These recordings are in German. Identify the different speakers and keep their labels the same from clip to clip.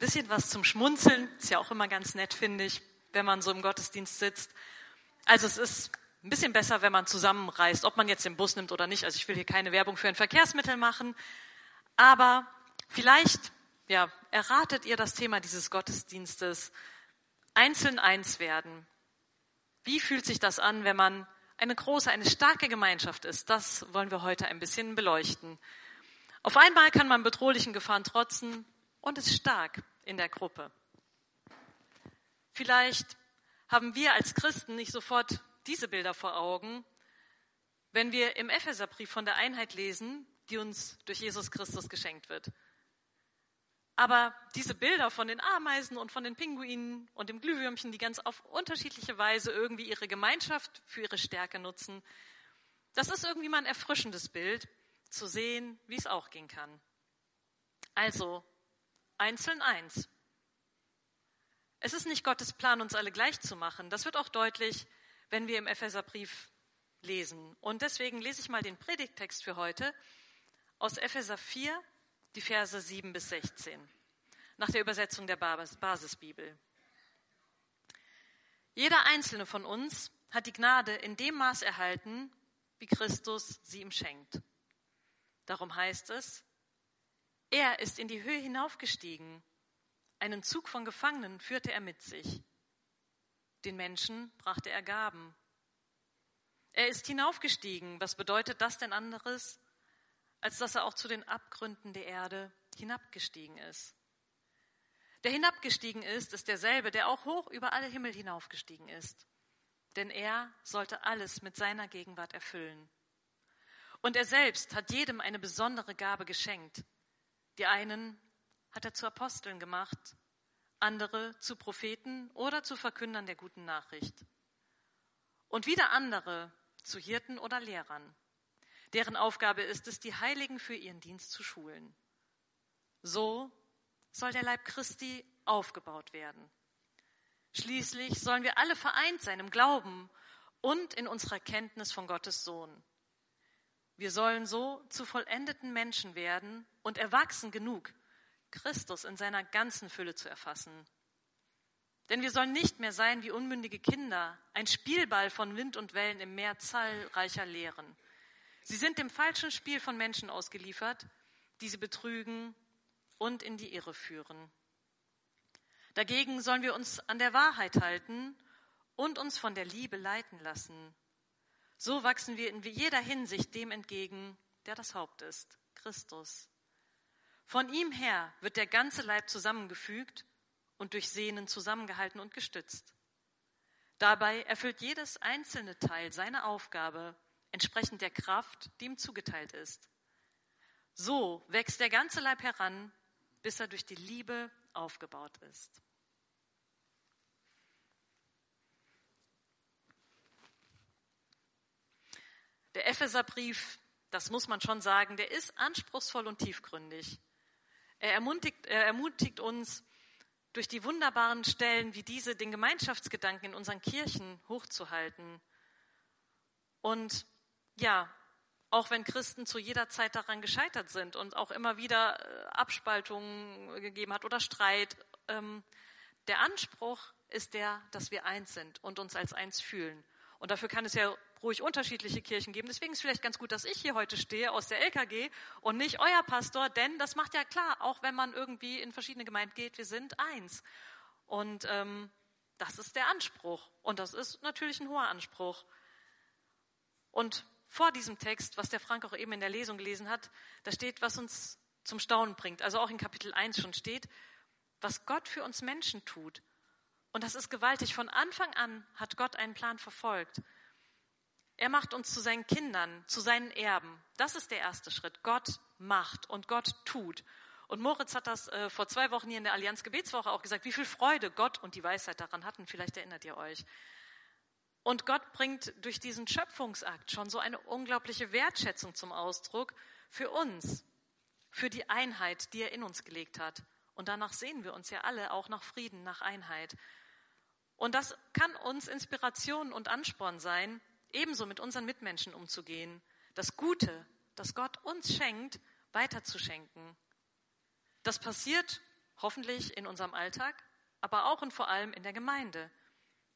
Speaker 1: bisschen was zum Schmunzeln. Ist ja auch immer ganz nett, finde ich, wenn man so im Gottesdienst sitzt. Also es ist ein bisschen besser, wenn man zusammenreist, ob man jetzt den Bus nimmt oder nicht. Also ich will hier keine Werbung für ein Verkehrsmittel machen. Aber vielleicht, ja, erratet ihr das Thema dieses Gottesdienstes. Einzeln eins werden. Wie fühlt sich das an, wenn man eine große, eine starke Gemeinschaft ist? Das wollen wir heute ein bisschen beleuchten. Auf einmal kann man bedrohlichen Gefahren trotzen und ist stark in der Gruppe. Vielleicht haben wir als Christen nicht sofort diese Bilder vor Augen, wenn wir im Epheserbrief von der Einheit lesen, die uns durch Jesus Christus geschenkt wird. Aber diese Bilder von den Ameisen und von den Pinguinen und dem Glühwürmchen, die ganz auf unterschiedliche Weise irgendwie ihre Gemeinschaft für ihre Stärke nutzen, das ist irgendwie mal ein erfrischendes Bild, zu sehen, wie es auch gehen kann. Also, einzeln eins. Es ist nicht Gottes Plan, uns alle gleich zu machen. Das wird auch deutlich, wenn wir im Epheserbrief lesen. Und deswegen lese ich mal den Predigttext für heute aus Epheser 4, die Verse 7 bis 16, nach der Übersetzung der Basisbibel. Jeder einzelne von uns hat die Gnade in dem Maß erhalten, wie Christus sie ihm schenkt. Darum heißt es, er ist in die Höhe hinaufgestiegen, einen Zug von Gefangenen führte er mit sich. Den Menschen brachte er Gaben. Er ist hinaufgestiegen. Was bedeutet das denn anderes, als dass er auch zu den Abgründen der Erde hinabgestiegen ist? Der hinabgestiegen ist, ist derselbe, der auch hoch über alle Himmel hinaufgestiegen ist. Denn er sollte alles mit seiner Gegenwart erfüllen. Und er selbst hat jedem eine besondere Gabe geschenkt. Die einen hat er zu Aposteln gemacht, andere zu Propheten oder zu Verkündern der guten Nachricht. Und wieder andere zu Hirten oder Lehrern, deren Aufgabe ist es, die Heiligen für ihren Dienst zu schulen. So soll der Leib Christi aufgebaut werden. Schließlich sollen wir alle vereint sein im Glauben und in unserer Kenntnis von Gottes Sohn. Wir sollen so zu vollendeten Menschen werden und erwachsen genug, Christus in seiner ganzen Fülle zu erfassen. Denn wir sollen nicht mehr sein wie unmündige Kinder, ein Spielball von Wind und Wellen im Meer zahlreicher Lehren. Sie sind dem falschen Spiel von Menschen ausgeliefert, die sie betrügen und in die Irre führen. Dagegen sollen wir uns an der Wahrheit halten und uns von der Liebe leiten lassen. So wachsen wir in jeder Hinsicht dem entgegen, der das Haupt ist, Christus. Von ihm her wird der ganze Leib zusammengefügt und durch Sehnen zusammengehalten und gestützt. Dabei erfüllt jedes einzelne Teil seine Aufgabe entsprechend der Kraft, die ihm zugeteilt ist. So wächst der ganze Leib heran, bis er durch die Liebe aufgebaut ist. Der Epheserbrief, das muss man schon sagen, der ist anspruchsvoll und tiefgründig. Er ermutigt, er ermutigt uns, durch die wunderbaren Stellen wie diese den Gemeinschaftsgedanken in unseren Kirchen hochzuhalten. Und ja, auch wenn Christen zu jeder Zeit daran gescheitert sind und auch immer wieder äh, Abspaltungen gegeben hat oder Streit, ähm, der Anspruch ist der, dass wir eins sind und uns als eins fühlen. Und dafür kann es ja ruhig unterschiedliche Kirchen geben. Deswegen ist es vielleicht ganz gut, dass ich hier heute stehe aus der LKG und nicht euer Pastor, denn das macht ja klar, auch wenn man irgendwie in verschiedene Gemeinden geht, wir sind eins. Und ähm, das ist der Anspruch. Und das ist natürlich ein hoher Anspruch. Und vor diesem Text, was der Frank auch eben in der Lesung gelesen hat, da steht, was uns zum Staunen bringt. Also auch in Kapitel 1 schon steht, was Gott für uns Menschen tut. Und das ist gewaltig. Von Anfang an hat Gott einen Plan verfolgt. Er macht uns zu seinen Kindern, zu seinen Erben. Das ist der erste Schritt. Gott macht und Gott tut. Und Moritz hat das äh, vor zwei Wochen hier in der Allianz Gebetswoche auch gesagt, wie viel Freude Gott und die Weisheit daran hatten. Vielleicht erinnert ihr euch. Und Gott bringt durch diesen Schöpfungsakt schon so eine unglaubliche Wertschätzung zum Ausdruck für uns, für die Einheit, die er in uns gelegt hat. Und danach sehen wir uns ja alle auch nach Frieden, nach Einheit. Und das kann uns Inspiration und Ansporn sein, ebenso mit unseren Mitmenschen umzugehen, das Gute, das Gott uns schenkt, weiterzuschenken. Das passiert hoffentlich in unserem Alltag, aber auch und vor allem in der Gemeinde.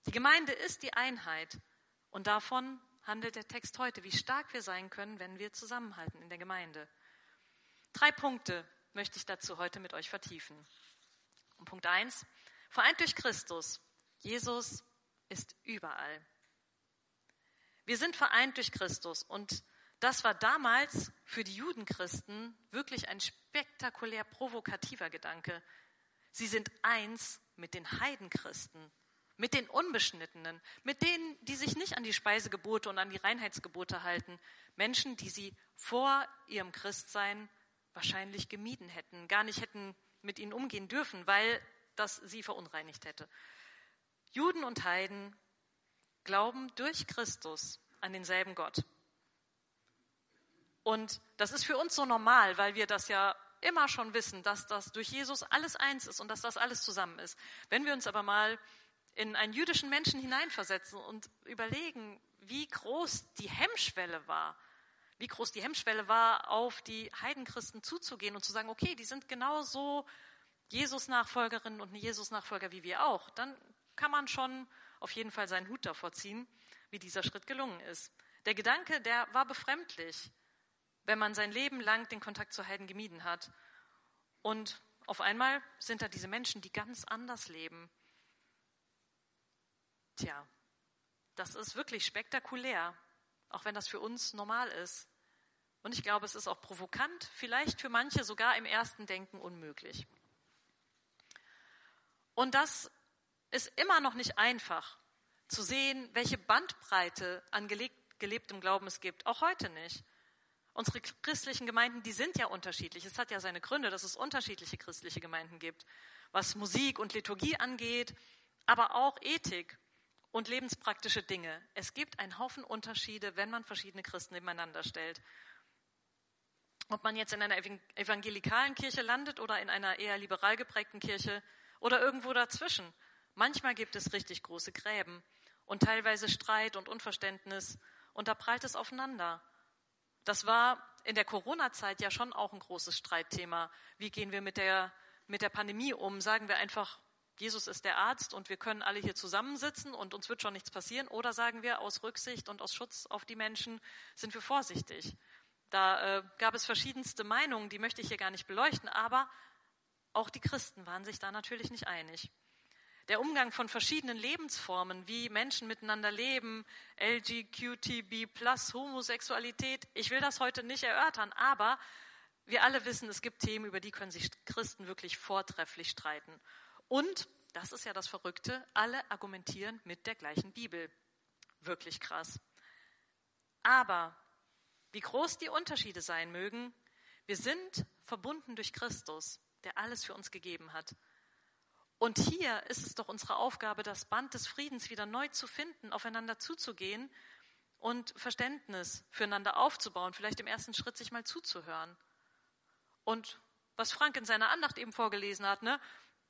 Speaker 1: Die Gemeinde ist die Einheit und davon handelt der Text heute, wie stark wir sein können, wenn wir zusammenhalten in der Gemeinde. Drei Punkte möchte ich dazu heute mit euch vertiefen. Und Punkt eins: vereint durch Christus. Jesus ist überall. Wir sind vereint durch Christus und das war damals für die Judenchristen wirklich ein spektakulär provokativer Gedanke. Sie sind eins mit den Heidenchristen, mit den Unbeschnittenen, mit denen, die sich nicht an die Speisegebote und an die Reinheitsgebote halten, Menschen, die sie vor ihrem Christsein wahrscheinlich gemieden hätten, gar nicht hätten mit ihnen umgehen dürfen, weil das sie verunreinigt hätte. Juden und Heiden glauben durch Christus an denselben Gott. Und das ist für uns so normal, weil wir das ja immer schon wissen, dass das durch Jesus alles eins ist und dass das alles zusammen ist. Wenn wir uns aber mal in einen jüdischen Menschen hineinversetzen und überlegen, wie groß die Hemmschwelle war, wie groß die Hemmschwelle war, auf die Heidenchristen zuzugehen und zu sagen, okay, die sind genauso Jesus-Nachfolgerinnen und Jesus-Nachfolger wie wir auch, dann kann man schon auf jeden Fall seinen Hut davor ziehen, wie dieser Schritt gelungen ist. Der Gedanke, der war befremdlich, wenn man sein Leben lang den Kontakt zu Heiden gemieden hat. Und auf einmal sind da diese Menschen, die ganz anders leben. Tja, das ist wirklich spektakulär, auch wenn das für uns normal ist. Und ich glaube, es ist auch provokant, vielleicht für manche sogar im ersten Denken unmöglich. Und das ist immer noch nicht einfach zu sehen, welche Bandbreite an gelebtem Glauben es gibt. Auch heute nicht. Unsere christlichen Gemeinden, die sind ja unterschiedlich. Es hat ja seine Gründe, dass es unterschiedliche christliche Gemeinden gibt, was Musik und Liturgie angeht, aber auch Ethik und lebenspraktische Dinge. Es gibt einen Haufen Unterschiede, wenn man verschiedene Christen nebeneinander stellt. Ob man jetzt in einer evangelikalen Kirche landet oder in einer eher liberal geprägten Kirche oder irgendwo dazwischen. Manchmal gibt es richtig große Gräben und teilweise Streit und Unverständnis und da prallt es aufeinander. Das war in der Corona-Zeit ja schon auch ein großes Streitthema. Wie gehen wir mit der, mit der Pandemie um? Sagen wir einfach, Jesus ist der Arzt und wir können alle hier zusammensitzen und uns wird schon nichts passieren? Oder sagen wir, aus Rücksicht und aus Schutz auf die Menschen sind wir vorsichtig? Da äh, gab es verschiedenste Meinungen, die möchte ich hier gar nicht beleuchten, aber auch die Christen waren sich da natürlich nicht einig. Der Umgang von verschiedenen Lebensformen, wie Menschen miteinander leben, LGQTB Homosexualität, ich will das heute nicht erörtern, aber wir alle wissen, es gibt Themen, über die können sich Christen wirklich vortrefflich streiten. Und, das ist ja das Verrückte, alle argumentieren mit der gleichen Bibel. Wirklich krass. Aber, wie groß die Unterschiede sein mögen, wir sind verbunden durch Christus, der alles für uns gegeben hat. Und hier ist es doch unsere Aufgabe, das Band des Friedens wieder neu zu finden, aufeinander zuzugehen und Verständnis füreinander aufzubauen, vielleicht im ersten Schritt sich mal zuzuhören. Und was Frank in seiner Andacht eben vorgelesen hat, ne,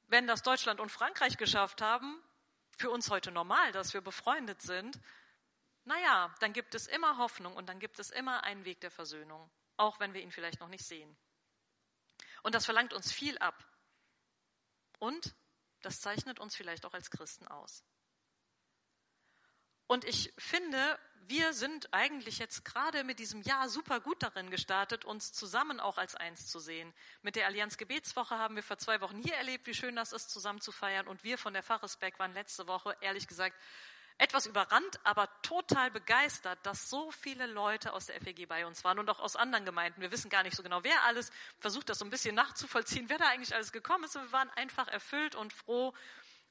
Speaker 1: wenn das Deutschland und Frankreich geschafft haben, für uns heute normal, dass wir befreundet sind, naja, dann gibt es immer Hoffnung und dann gibt es immer einen Weg der Versöhnung, auch wenn wir ihn vielleicht noch nicht sehen. Und das verlangt uns viel ab. Und das zeichnet uns vielleicht auch als Christen aus. Und ich finde, wir sind eigentlich jetzt gerade mit diesem Jahr super gut darin gestartet, uns zusammen auch als eins zu sehen. Mit der Allianz Gebetswoche haben wir vor zwei Wochen hier erlebt, wie schön das ist, zusammen zu feiern. Und wir von der Pfarrersberg waren letzte Woche, ehrlich gesagt, etwas überrannt, aber total begeistert, dass so viele Leute aus der FEG bei uns waren und auch aus anderen Gemeinden. Wir wissen gar nicht so genau, wer alles versucht, das so ein bisschen nachzuvollziehen, wer da eigentlich alles gekommen ist. Und wir waren einfach erfüllt und froh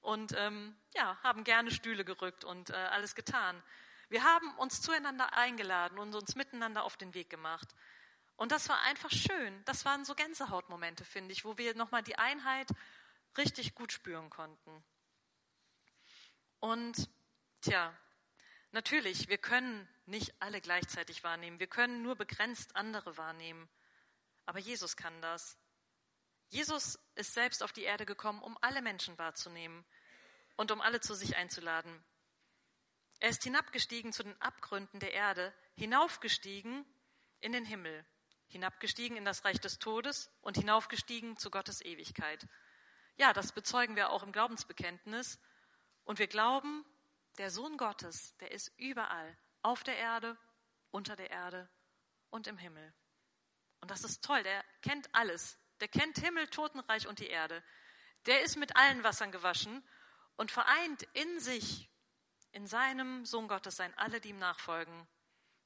Speaker 1: und ähm, ja, haben gerne Stühle gerückt und äh, alles getan. Wir haben uns zueinander eingeladen und uns miteinander auf den Weg gemacht. Und das war einfach schön. Das waren so Gänsehautmomente, finde ich, wo wir nochmal die Einheit richtig gut spüren konnten. Und tja, natürlich, wir können nicht alle gleichzeitig wahrnehmen. Wir können nur begrenzt andere wahrnehmen. Aber Jesus kann das. Jesus ist selbst auf die Erde gekommen, um alle Menschen wahrzunehmen und um alle zu sich einzuladen. Er ist hinabgestiegen zu den Abgründen der Erde, hinaufgestiegen in den Himmel, hinabgestiegen in das Reich des Todes und hinaufgestiegen zu Gottes Ewigkeit. ja, das bezeugen wir auch im Glaubensbekenntnis. Und wir glauben, der Sohn Gottes, der ist überall, auf der Erde, unter der Erde und im Himmel. Und das ist toll, der kennt alles. Der kennt Himmel, Totenreich und die Erde. Der ist mit allen Wassern gewaschen und vereint in sich, in seinem Sohn Gottes sein, alle, die ihm nachfolgen.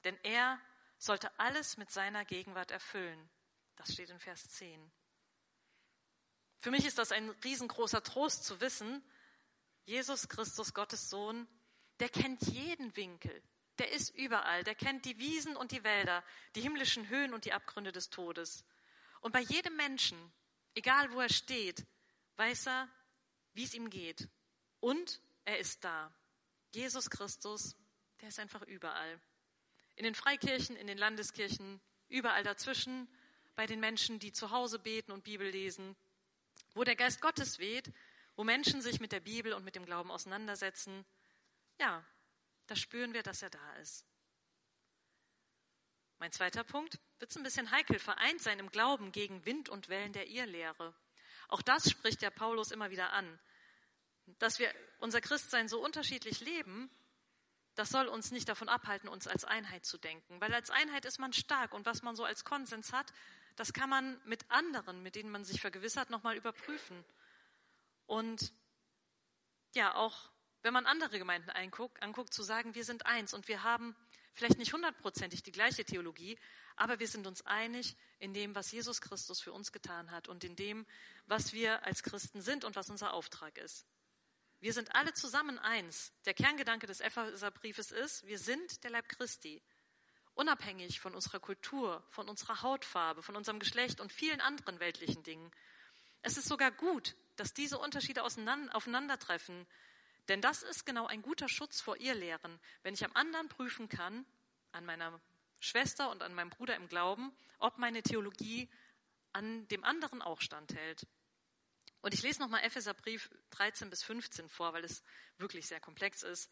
Speaker 1: Denn er sollte alles mit seiner Gegenwart erfüllen. Das steht in Vers 10. Für mich ist das ein riesengroßer Trost zu wissen, Jesus Christus, Gottes Sohn, der kennt jeden Winkel, der ist überall, der kennt die Wiesen und die Wälder, die himmlischen Höhen und die Abgründe des Todes. Und bei jedem Menschen, egal wo er steht, weiß er, wie es ihm geht. Und er ist da. Jesus Christus, der ist einfach überall. In den Freikirchen, in den Landeskirchen, überall dazwischen, bei den Menschen, die zu Hause beten und Bibel lesen, wo der Geist Gottes weht, wo Menschen sich mit der Bibel und mit dem Glauben auseinandersetzen, ja, da spüren wir, dass er da ist. Mein zweiter Punkt wird ein bisschen heikel, vereint sein im Glauben gegen Wind und Wellen der Irrlehre. Auch das spricht ja Paulus immer wieder an. Dass wir unser Christsein so unterschiedlich leben, das soll uns nicht davon abhalten, uns als Einheit zu denken. Weil als Einheit ist man stark und was man so als Konsens hat, das kann man mit anderen, mit denen man sich vergewissert, nochmal überprüfen. Und ja, auch wenn man andere Gemeinden anguckt, anguckt, zu sagen, wir sind eins und wir haben vielleicht nicht hundertprozentig die gleiche Theologie, aber wir sind uns einig in dem, was Jesus Christus für uns getan hat und in dem, was wir als Christen sind und was unser Auftrag ist. Wir sind alle zusammen eins. Der Kerngedanke des Epheserbriefes ist, wir sind der Leib Christi. Unabhängig von unserer Kultur, von unserer Hautfarbe, von unserem Geschlecht und vielen anderen weltlichen Dingen. Es ist sogar gut, dass diese Unterschiede aufeinandertreffen, denn das ist genau ein guter Schutz vor Irrlehren, wenn ich am anderen prüfen kann, an meiner Schwester und an meinem Bruder im Glauben, ob meine Theologie an dem anderen auch standhält. Und ich lese nochmal Epheserbrief 13 bis 15 vor, weil es wirklich sehr komplex ist.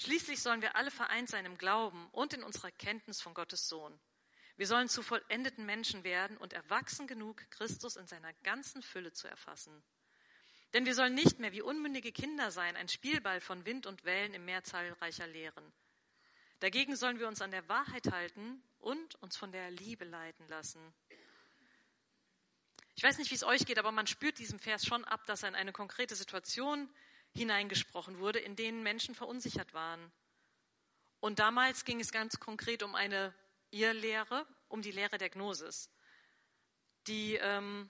Speaker 1: Schließlich sollen wir alle vereint sein im Glauben und in unserer Kenntnis von Gottes Sohn. Wir sollen zu vollendeten Menschen werden und erwachsen genug, Christus in seiner ganzen Fülle zu erfassen. Denn wir sollen nicht mehr wie unmündige Kinder sein, ein Spielball von Wind und Wellen im Meer zahlreicher Lehren. Dagegen sollen wir uns an der Wahrheit halten und uns von der Liebe leiten lassen. Ich weiß nicht, wie es euch geht, aber man spürt diesem Vers schon ab, dass er in eine konkrete Situation hineingesprochen wurde, in denen Menschen verunsichert waren. Und damals ging es ganz konkret um eine Irrlehre, um die Lehre der Gnosis, die ähm,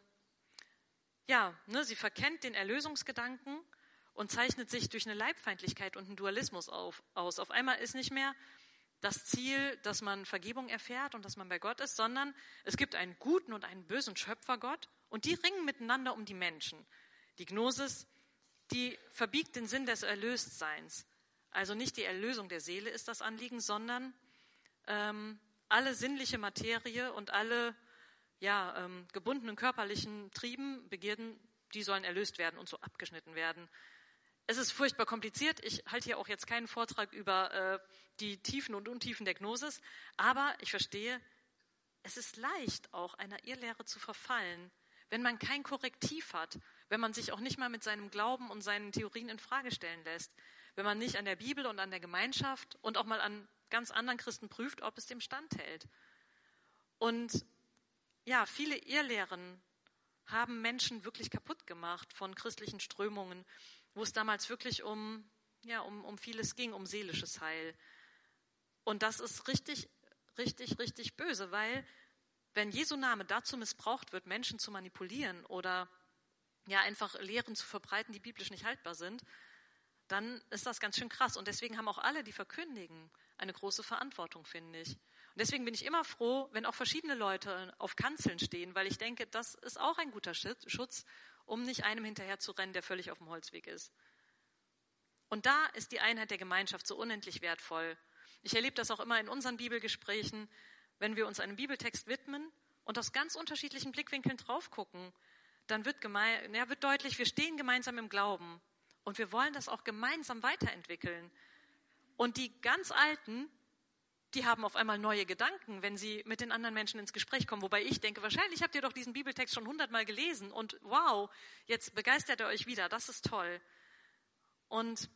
Speaker 1: ja, ne, sie verkennt den Erlösungsgedanken und zeichnet sich durch eine Leibfeindlichkeit und einen Dualismus auf, aus. Auf einmal ist nicht mehr das Ziel, dass man Vergebung erfährt und dass man bei Gott ist, sondern es gibt einen guten und einen bösen Schöpfergott und die ringen miteinander um die Menschen. Die Gnosis, die verbiegt den Sinn des Erlöstseins. Also nicht die Erlösung der Seele ist das Anliegen, sondern ähm, alle sinnliche Materie und alle ja, ähm, gebundenen körperlichen Trieben, Begierden, die sollen erlöst werden und so abgeschnitten werden. Es ist furchtbar kompliziert. Ich halte hier auch jetzt keinen Vortrag über äh, die Tiefen und Untiefen der Gnosis, aber ich verstehe, es ist leicht auch einer Irrlehre zu verfallen, wenn man kein Korrektiv hat, wenn man sich auch nicht mal mit seinem Glauben und seinen Theorien in Frage stellen lässt, wenn man nicht an der Bibel und an der Gemeinschaft und auch mal an ganz anderen Christen prüft, ob es dem standhält. Und ja, viele Irrlehren haben Menschen wirklich kaputt gemacht von christlichen Strömungen, wo es damals wirklich um, ja, um, um vieles ging, um seelisches Heil. Und das ist richtig, richtig, richtig böse, weil wenn Jesu Name dazu missbraucht wird, Menschen zu manipulieren oder ja einfach Lehren zu verbreiten, die biblisch nicht haltbar sind, dann ist das ganz schön krass. Und deswegen haben auch alle, die verkündigen, eine große Verantwortung, finde ich. Und deswegen bin ich immer froh, wenn auch verschiedene Leute auf Kanzeln stehen, weil ich denke, das ist auch ein guter Schutz, um nicht einem hinterher zu rennen, der völlig auf dem Holzweg ist. Und da ist die Einheit der Gemeinschaft so unendlich wertvoll. Ich erlebe das auch immer in unseren Bibelgesprächen, wenn wir uns einem Bibeltext widmen und aus ganz unterschiedlichen Blickwinkeln drauf gucken, dann wird, ja, wird deutlich, wir stehen gemeinsam im Glauben und wir wollen das auch gemeinsam weiterentwickeln. Und die ganz Alten, die haben auf einmal neue Gedanken, wenn sie mit den anderen Menschen ins Gespräch kommen. Wobei ich denke, wahrscheinlich habt ihr doch diesen Bibeltext schon hundertmal gelesen und wow, jetzt begeistert er euch wieder. Das ist toll. Und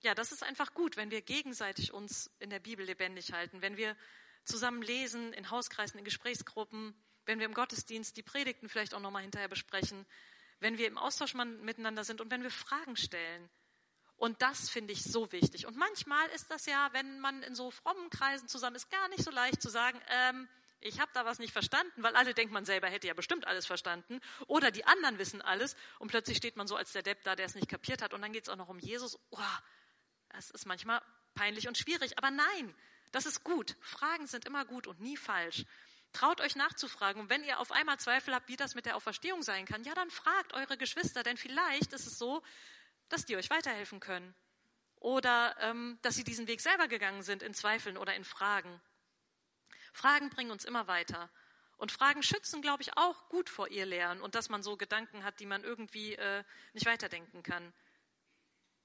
Speaker 1: ja, das ist einfach gut, wenn wir gegenseitig uns in der Bibel lebendig halten, wenn wir zusammen lesen, in Hauskreisen, in Gesprächsgruppen, wenn wir im Gottesdienst die Predigten vielleicht auch nochmal hinterher besprechen, wenn wir im Austausch miteinander sind und wenn wir Fragen stellen. Und das finde ich so wichtig. Und manchmal ist das ja, wenn man in so frommen Kreisen zusammen ist, gar nicht so leicht zu sagen, ähm, ich habe da was nicht verstanden, weil alle denken, man selber hätte ja bestimmt alles verstanden. Oder die anderen wissen alles und plötzlich steht man so als der Depp da, der es nicht kapiert hat. Und dann geht es auch noch um Jesus. Oh, das ist manchmal peinlich und schwierig. Aber nein, das ist gut. Fragen sind immer gut und nie falsch. Traut euch nachzufragen. Und wenn ihr auf einmal Zweifel habt, wie das mit der Auferstehung sein kann, ja, dann fragt eure Geschwister, denn vielleicht ist es so, dass die euch weiterhelfen können. Oder ähm, dass sie diesen Weg selber gegangen sind in Zweifeln oder in Fragen. Fragen bringen uns immer weiter. Und Fragen schützen, glaube ich, auch gut vor ihr Lehren und dass man so Gedanken hat, die man irgendwie äh, nicht weiterdenken kann.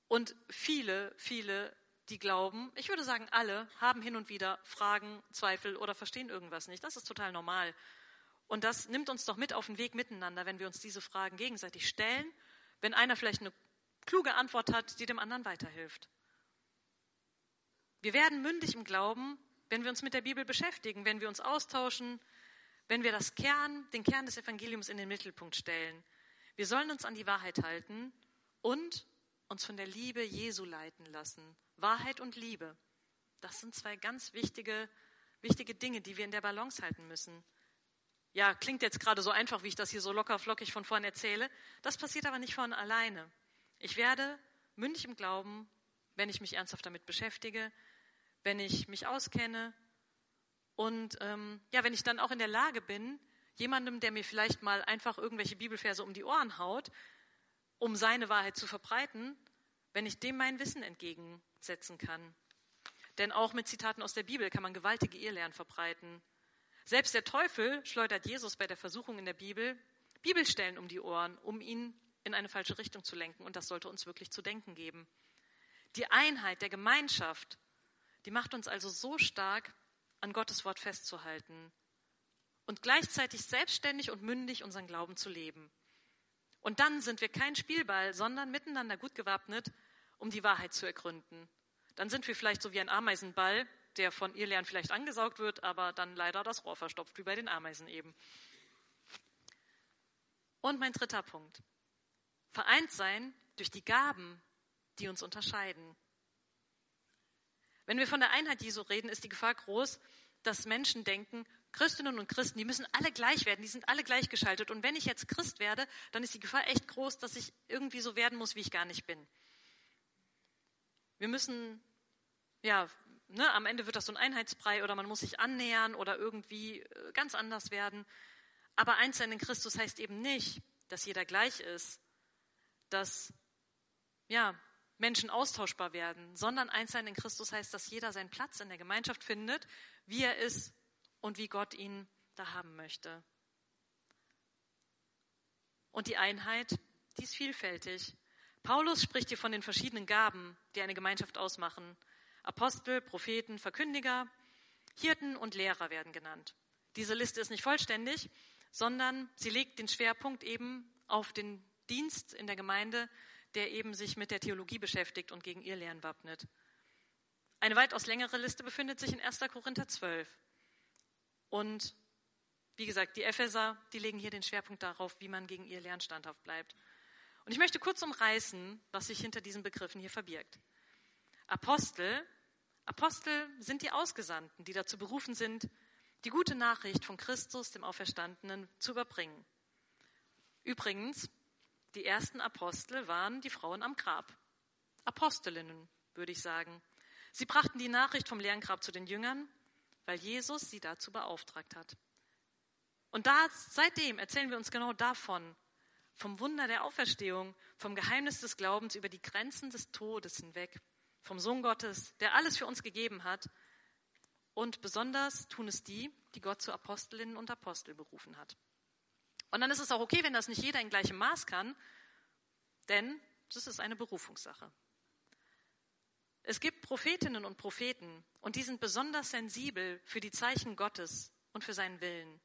Speaker 1: Und viele, viele, die glauben, ich würde sagen alle, haben hin und wieder Fragen, Zweifel oder verstehen irgendwas nicht. Das ist total normal. Und das nimmt uns doch mit auf den Weg miteinander, wenn wir uns diese Fragen gegenseitig stellen. Wenn einer vielleicht eine kluge Antwort hat, die dem anderen weiterhilft. Wir werden mündig im Glauben, wenn wir uns mit der Bibel beschäftigen, wenn wir uns austauschen, wenn wir das Kern, den Kern des Evangeliums in den Mittelpunkt stellen. Wir sollen uns an die Wahrheit halten und uns von der Liebe Jesu leiten lassen. Wahrheit und Liebe. Das sind zwei ganz wichtige, wichtige Dinge, die wir in der Balance halten müssen. Ja, klingt jetzt gerade so einfach, wie ich das hier so locker flockig von vorn erzähle. Das passiert aber nicht von alleine. Ich werde mündig im Glauben, wenn ich mich ernsthaft damit beschäftige, wenn ich mich auskenne und ähm, ja, wenn ich dann auch in der Lage bin, jemandem, der mir vielleicht mal einfach irgendwelche Bibelverse um die Ohren haut, um seine Wahrheit zu verbreiten, wenn ich dem mein Wissen entgegensetzen kann. Denn auch mit Zitaten aus der Bibel kann man gewaltige Irrlehren verbreiten. Selbst der Teufel schleudert Jesus bei der Versuchung in der Bibel Bibelstellen um die Ohren, um ihn in eine falsche Richtung zu lenken. Und das sollte uns wirklich zu denken geben. Die Einheit der Gemeinschaft, die macht uns also so stark, an Gottes Wort festzuhalten und gleichzeitig selbstständig und mündig unseren Glauben zu leben. Und dann sind wir kein Spielball, sondern miteinander gut gewappnet, um die Wahrheit zu ergründen. Dann sind wir vielleicht so wie ein Ameisenball, der von Irrlern vielleicht angesaugt wird, aber dann leider das Rohr verstopft, wie bei den Ameisen eben. Und mein dritter Punkt. Vereint sein durch die Gaben, die uns unterscheiden. Wenn wir von der Einheit Jesu reden, ist die Gefahr groß, dass Menschen denken, Christinnen und Christen, die müssen alle gleich werden, die sind alle gleichgeschaltet. Und wenn ich jetzt Christ werde, dann ist die Gefahr echt groß, dass ich irgendwie so werden muss, wie ich gar nicht bin. Wir müssen, ja, ne, am Ende wird das so ein Einheitsbrei oder man muss sich annähern oder irgendwie äh, ganz anders werden. Aber eins sein in Christus heißt eben nicht, dass jeder gleich ist, dass ja, Menschen austauschbar werden, sondern eins sein in Christus heißt, dass jeder seinen Platz in der Gemeinschaft findet, wie er ist und wie Gott ihn da haben möchte. Und die Einheit, die ist vielfältig. Paulus spricht hier von den verschiedenen Gaben, die eine Gemeinschaft ausmachen. Apostel, Propheten, Verkündiger, Hirten und Lehrer werden genannt. Diese Liste ist nicht vollständig, sondern sie legt den Schwerpunkt eben auf den Dienst in der Gemeinde, der eben sich mit der Theologie beschäftigt und gegen ihr Lehren wappnet. Eine weitaus längere Liste befindet sich in 1. Korinther 12. Und wie gesagt, die Epheser, die legen hier den Schwerpunkt darauf, wie man gegen ihr Lehren standhaft bleibt. Und ich möchte kurz umreißen, was sich hinter diesen Begriffen hier verbirgt. Apostel, Apostel sind die Ausgesandten, die dazu berufen sind, die gute Nachricht von Christus, dem Auferstandenen, zu überbringen. Übrigens, die ersten Apostel waren die Frauen am Grab. Apostelinnen, würde ich sagen. Sie brachten die Nachricht vom leeren Grab zu den Jüngern, weil Jesus sie dazu beauftragt hat. Und da, seitdem erzählen wir uns genau davon, vom Wunder der Auferstehung, vom Geheimnis des Glaubens über die Grenzen des Todes hinweg, vom Sohn Gottes, der alles für uns gegeben hat. Und besonders tun es die, die Gott zu Apostelinnen und Apostel berufen hat. Und dann ist es auch okay, wenn das nicht jeder in gleichem Maß kann, denn das ist eine Berufungssache. Es gibt Prophetinnen und Propheten und die sind besonders sensibel für die Zeichen Gottes und für seinen Willen.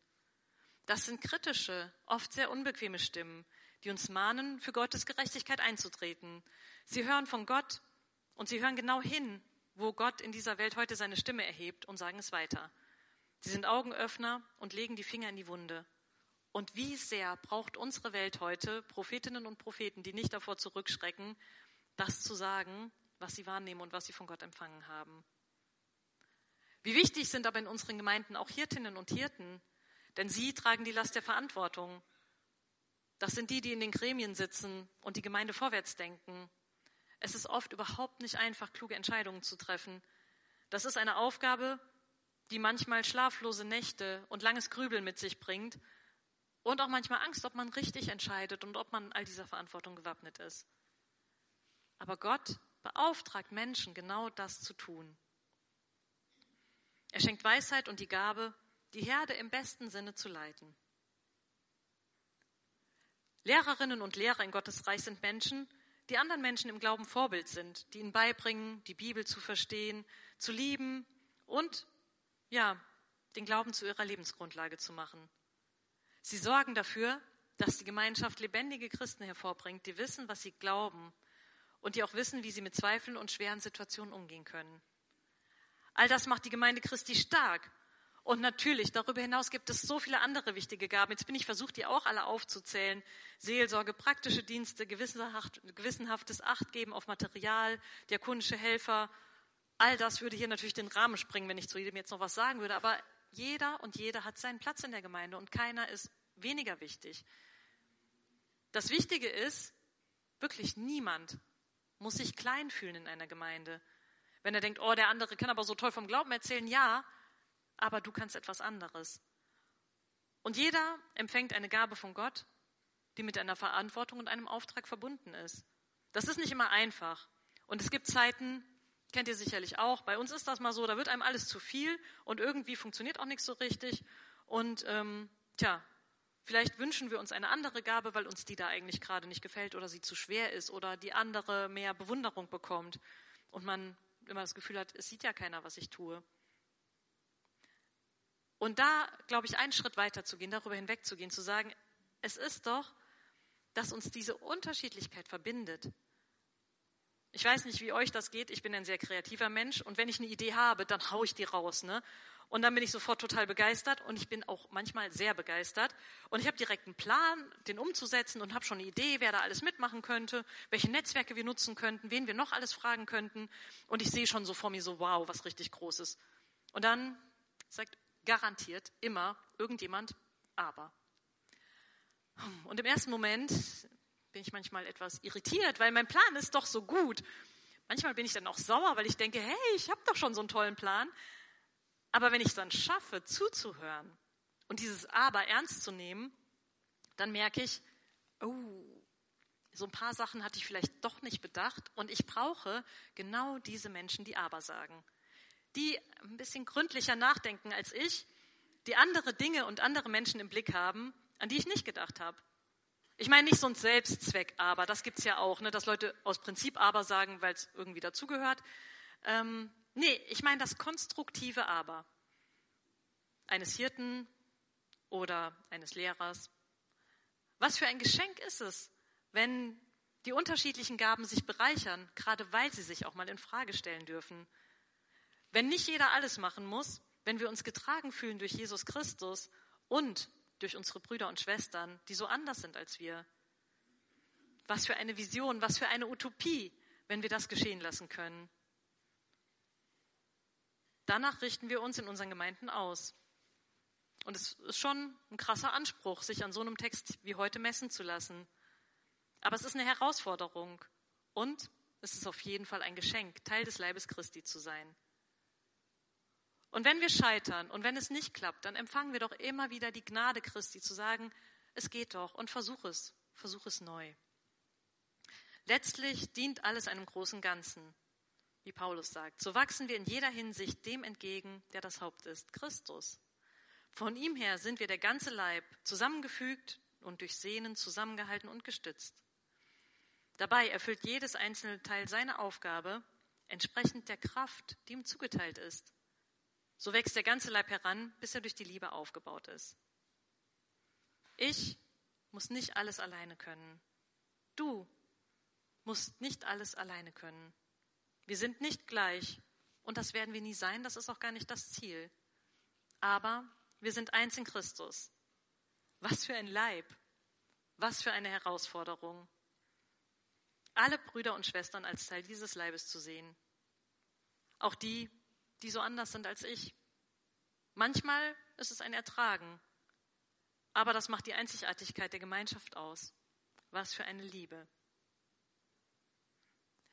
Speaker 1: Das sind kritische, oft sehr unbequeme Stimmen, die uns mahnen, für Gottes Gerechtigkeit einzutreten. Sie hören von Gott und sie hören genau hin, wo Gott in dieser Welt heute seine Stimme erhebt und sagen es weiter. Sie sind Augenöffner und legen die Finger in die Wunde. Und wie sehr braucht unsere Welt heute Prophetinnen und Propheten, die nicht davor zurückschrecken, das zu sagen, was sie wahrnehmen und was sie von Gott empfangen haben. Wie wichtig sind aber in unseren Gemeinden auch Hirtinnen und Hirten, denn sie tragen die Last der Verantwortung. Das sind die, die in den Gremien sitzen und die Gemeinde vorwärts denken. Es ist oft überhaupt nicht einfach, kluge Entscheidungen zu treffen. Das ist eine Aufgabe, die manchmal schlaflose Nächte und langes Grübeln mit sich bringt und auch manchmal Angst, ob man richtig entscheidet und ob man all dieser Verantwortung gewappnet ist. Aber Gott beauftragt Menschen, genau das zu tun. Er schenkt Weisheit und die Gabe, die Herde im besten Sinne zu leiten. Lehrerinnen und Lehrer in Gottes Reich sind Menschen, die anderen Menschen im Glauben Vorbild sind, die ihnen beibringen, die Bibel zu verstehen, zu lieben und, ja, den Glauben zu ihrer Lebensgrundlage zu machen. Sie sorgen dafür, dass die Gemeinschaft lebendige Christen hervorbringt, die wissen, was sie glauben und die auch wissen, wie sie mit Zweifeln und schweren Situationen umgehen können. All das macht die Gemeinde Christi stark. Und natürlich, darüber hinaus gibt es so viele andere wichtige Gaben. Jetzt bin ich versucht, die auch alle aufzuzählen. Seelsorge, praktische Dienste, gewissenhaftes Achtgeben auf Material, diakonische Helfer. All das würde hier natürlich den Rahmen springen, wenn ich zu jedem jetzt noch was sagen würde. Aber jeder und jede hat seinen Platz in der Gemeinde und keiner ist weniger wichtig. Das Wichtige ist, wirklich niemand muss sich klein fühlen in einer Gemeinde. Wenn er denkt, oh, der andere kann aber so toll vom Glauben erzählen, ja, aber du kannst etwas anderes. Und jeder empfängt eine Gabe von Gott, die mit einer Verantwortung und einem Auftrag verbunden ist. Das ist nicht immer einfach. Und es gibt Zeiten, kennt ihr sicherlich auch, bei uns ist das mal so, da wird einem alles zu viel und irgendwie funktioniert auch nichts so richtig. Und ähm, tja, Vielleicht wünschen wir uns eine andere Gabe, weil uns die da eigentlich gerade nicht gefällt oder sie zu schwer ist oder die andere mehr Bewunderung bekommt und man immer das Gefühl hat, es sieht ja keiner, was ich tue. Und da, glaube ich, einen Schritt weiter zu gehen, darüber hinwegzugehen, zu sagen, es ist doch, dass uns diese Unterschiedlichkeit verbindet. Ich weiß nicht, wie euch das geht. Ich bin ein sehr kreativer Mensch und wenn ich eine Idee habe, dann haue ich die raus. Ne? Und dann bin ich sofort total begeistert und ich bin auch manchmal sehr begeistert. Und ich habe direkt einen Plan, den umzusetzen und habe schon eine Idee, wer da alles mitmachen könnte, welche Netzwerke wir nutzen könnten, wen wir noch alles fragen könnten. Und ich sehe schon so vor mir so, wow, was richtig Großes. Und dann sagt garantiert immer irgendjemand, aber. Und im ersten Moment bin ich manchmal etwas irritiert, weil mein Plan ist doch so gut. Manchmal bin ich dann auch sauer, weil ich denke, hey, ich habe doch schon so einen tollen Plan. Aber wenn ich es dann schaffe, zuzuhören und dieses Aber ernst zu nehmen, dann merke ich, oh, so ein paar Sachen hatte ich vielleicht doch nicht bedacht und ich brauche genau diese Menschen, die Aber sagen. Die ein bisschen gründlicher nachdenken als ich, die andere Dinge und andere Menschen im Blick haben, an die ich nicht gedacht habe. Ich meine nicht so ein Selbstzweck, aber das gibt es ja auch, ne, dass Leute aus Prinzip aber sagen, weil es irgendwie dazugehört. Ähm, Nee, ich meine das konstruktive Aber eines Hirten oder eines Lehrers. Was für ein Geschenk ist es, wenn die unterschiedlichen Gaben sich bereichern, gerade weil sie sich auch mal in Frage stellen dürfen. Wenn nicht jeder alles machen muss, wenn wir uns getragen fühlen durch Jesus Christus und durch unsere Brüder und Schwestern, die so anders sind als wir. Was für eine Vision, was für eine Utopie, wenn wir das geschehen lassen können. Danach richten wir uns in unseren Gemeinden aus. Und es ist schon ein krasser Anspruch, sich an so einem Text wie heute messen zu lassen. Aber es ist eine Herausforderung und es ist auf jeden Fall ein Geschenk, Teil des Leibes Christi zu sein. Und wenn wir scheitern und wenn es nicht klappt, dann empfangen wir doch immer wieder die Gnade Christi zu sagen, es geht doch und versuch es, versuch es neu. Letztlich dient alles einem großen Ganzen wie Paulus sagt. So wachsen wir in jeder Hinsicht dem entgegen, der das Haupt ist, Christus. Von ihm her sind wir der ganze Leib, zusammengefügt und durch Sehnen zusammengehalten und gestützt. Dabei erfüllt jedes einzelne Teil seine Aufgabe, entsprechend der Kraft, die ihm zugeteilt ist. So wächst der ganze Leib heran, bis er durch die Liebe aufgebaut ist. Ich muss nicht alles alleine können. Du musst nicht alles alleine können. Wir sind nicht gleich und das werden wir nie sein, das ist auch gar nicht das Ziel. Aber wir sind eins in Christus. Was für ein Leib, was für eine Herausforderung. Alle Brüder und Schwestern als Teil dieses Leibes zu sehen. Auch die, die so anders sind als ich. Manchmal ist es ein Ertragen, aber das macht die Einzigartigkeit der Gemeinschaft aus. Was für eine Liebe.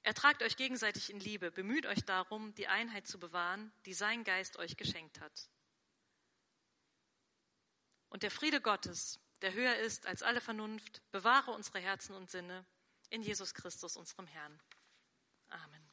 Speaker 1: Ertragt euch gegenseitig in Liebe, bemüht euch darum, die Einheit zu bewahren, die sein Geist euch geschenkt hat. Und der Friede Gottes, der höher ist als alle Vernunft, bewahre unsere Herzen und Sinne in Jesus Christus, unserem Herrn. Amen.